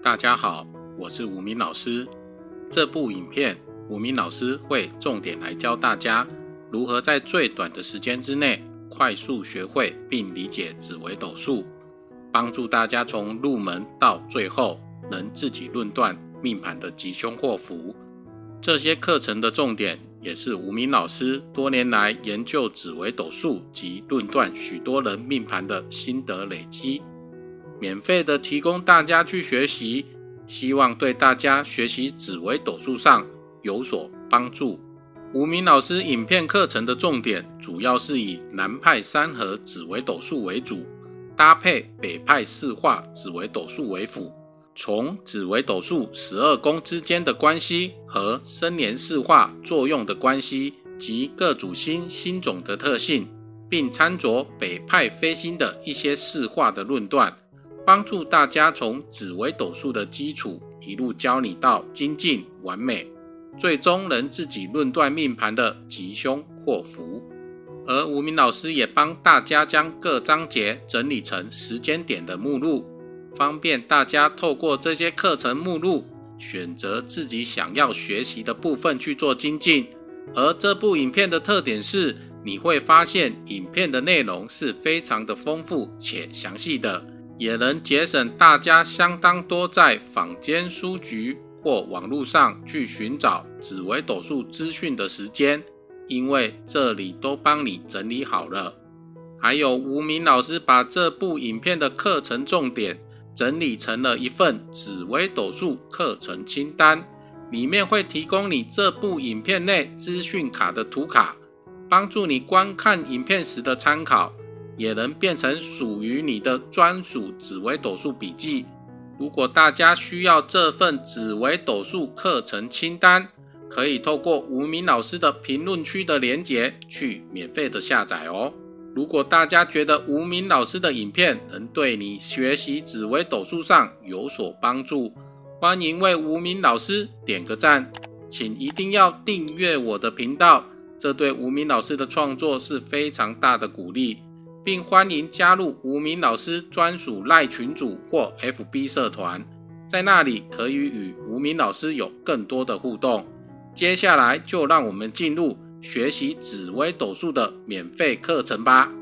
大家好，我是吴明老师。这部影片，吴明老师会重点来教大家如何在最短的时间之内快速学会并理解紫微斗数，帮助大家从入门到最后能自己论断命盘的吉凶祸福。这些课程的重点，也是吴明老师多年来研究紫微斗数及论断许多人命盘的心得累积。免费的提供大家去学习，希望对大家学习紫微斗数上有所帮助。吴明老师影片课程的重点主要是以南派三合紫微斗数为主，搭配北派四化紫微斗数为辅，从紫微斗数十二宫之间的关系和生年四化作用的关系及各主星星种的特性，并参着北派飞星的一些四化的论断。帮助大家从紫微斗数的基础一路教你到精进完美，最终能自己论断命盘的吉凶祸福。而吴明老师也帮大家将各章节整理成时间点的目录，方便大家透过这些课程目录选择自己想要学习的部分去做精进。而这部影片的特点是，你会发现影片的内容是非常的丰富且详细的。也能节省大家相当多在坊间书局或网络上去寻找紫微斗数资讯的时间，因为这里都帮你整理好了。还有吴明老师把这部影片的课程重点整理成了一份紫微斗数课程清单，里面会提供你这部影片内资讯卡的图卡，帮助你观看影片时的参考。也能变成属于你的专属紫微斗数笔记。如果大家需要这份紫微斗数课程清单，可以透过吴明老师的评论区的连结去免费的下载哦。如果大家觉得吴明老师的影片能对你学习紫微斗数上有所帮助，欢迎为吴明老师点个赞，请一定要订阅我的频道，这对吴明老师的创作是非常大的鼓励。并欢迎加入无名老师专属赖群组或 FB 社团，在那里可以与无名老师有更多的互动。接下来就让我们进入学习紫微斗数的免费课程吧。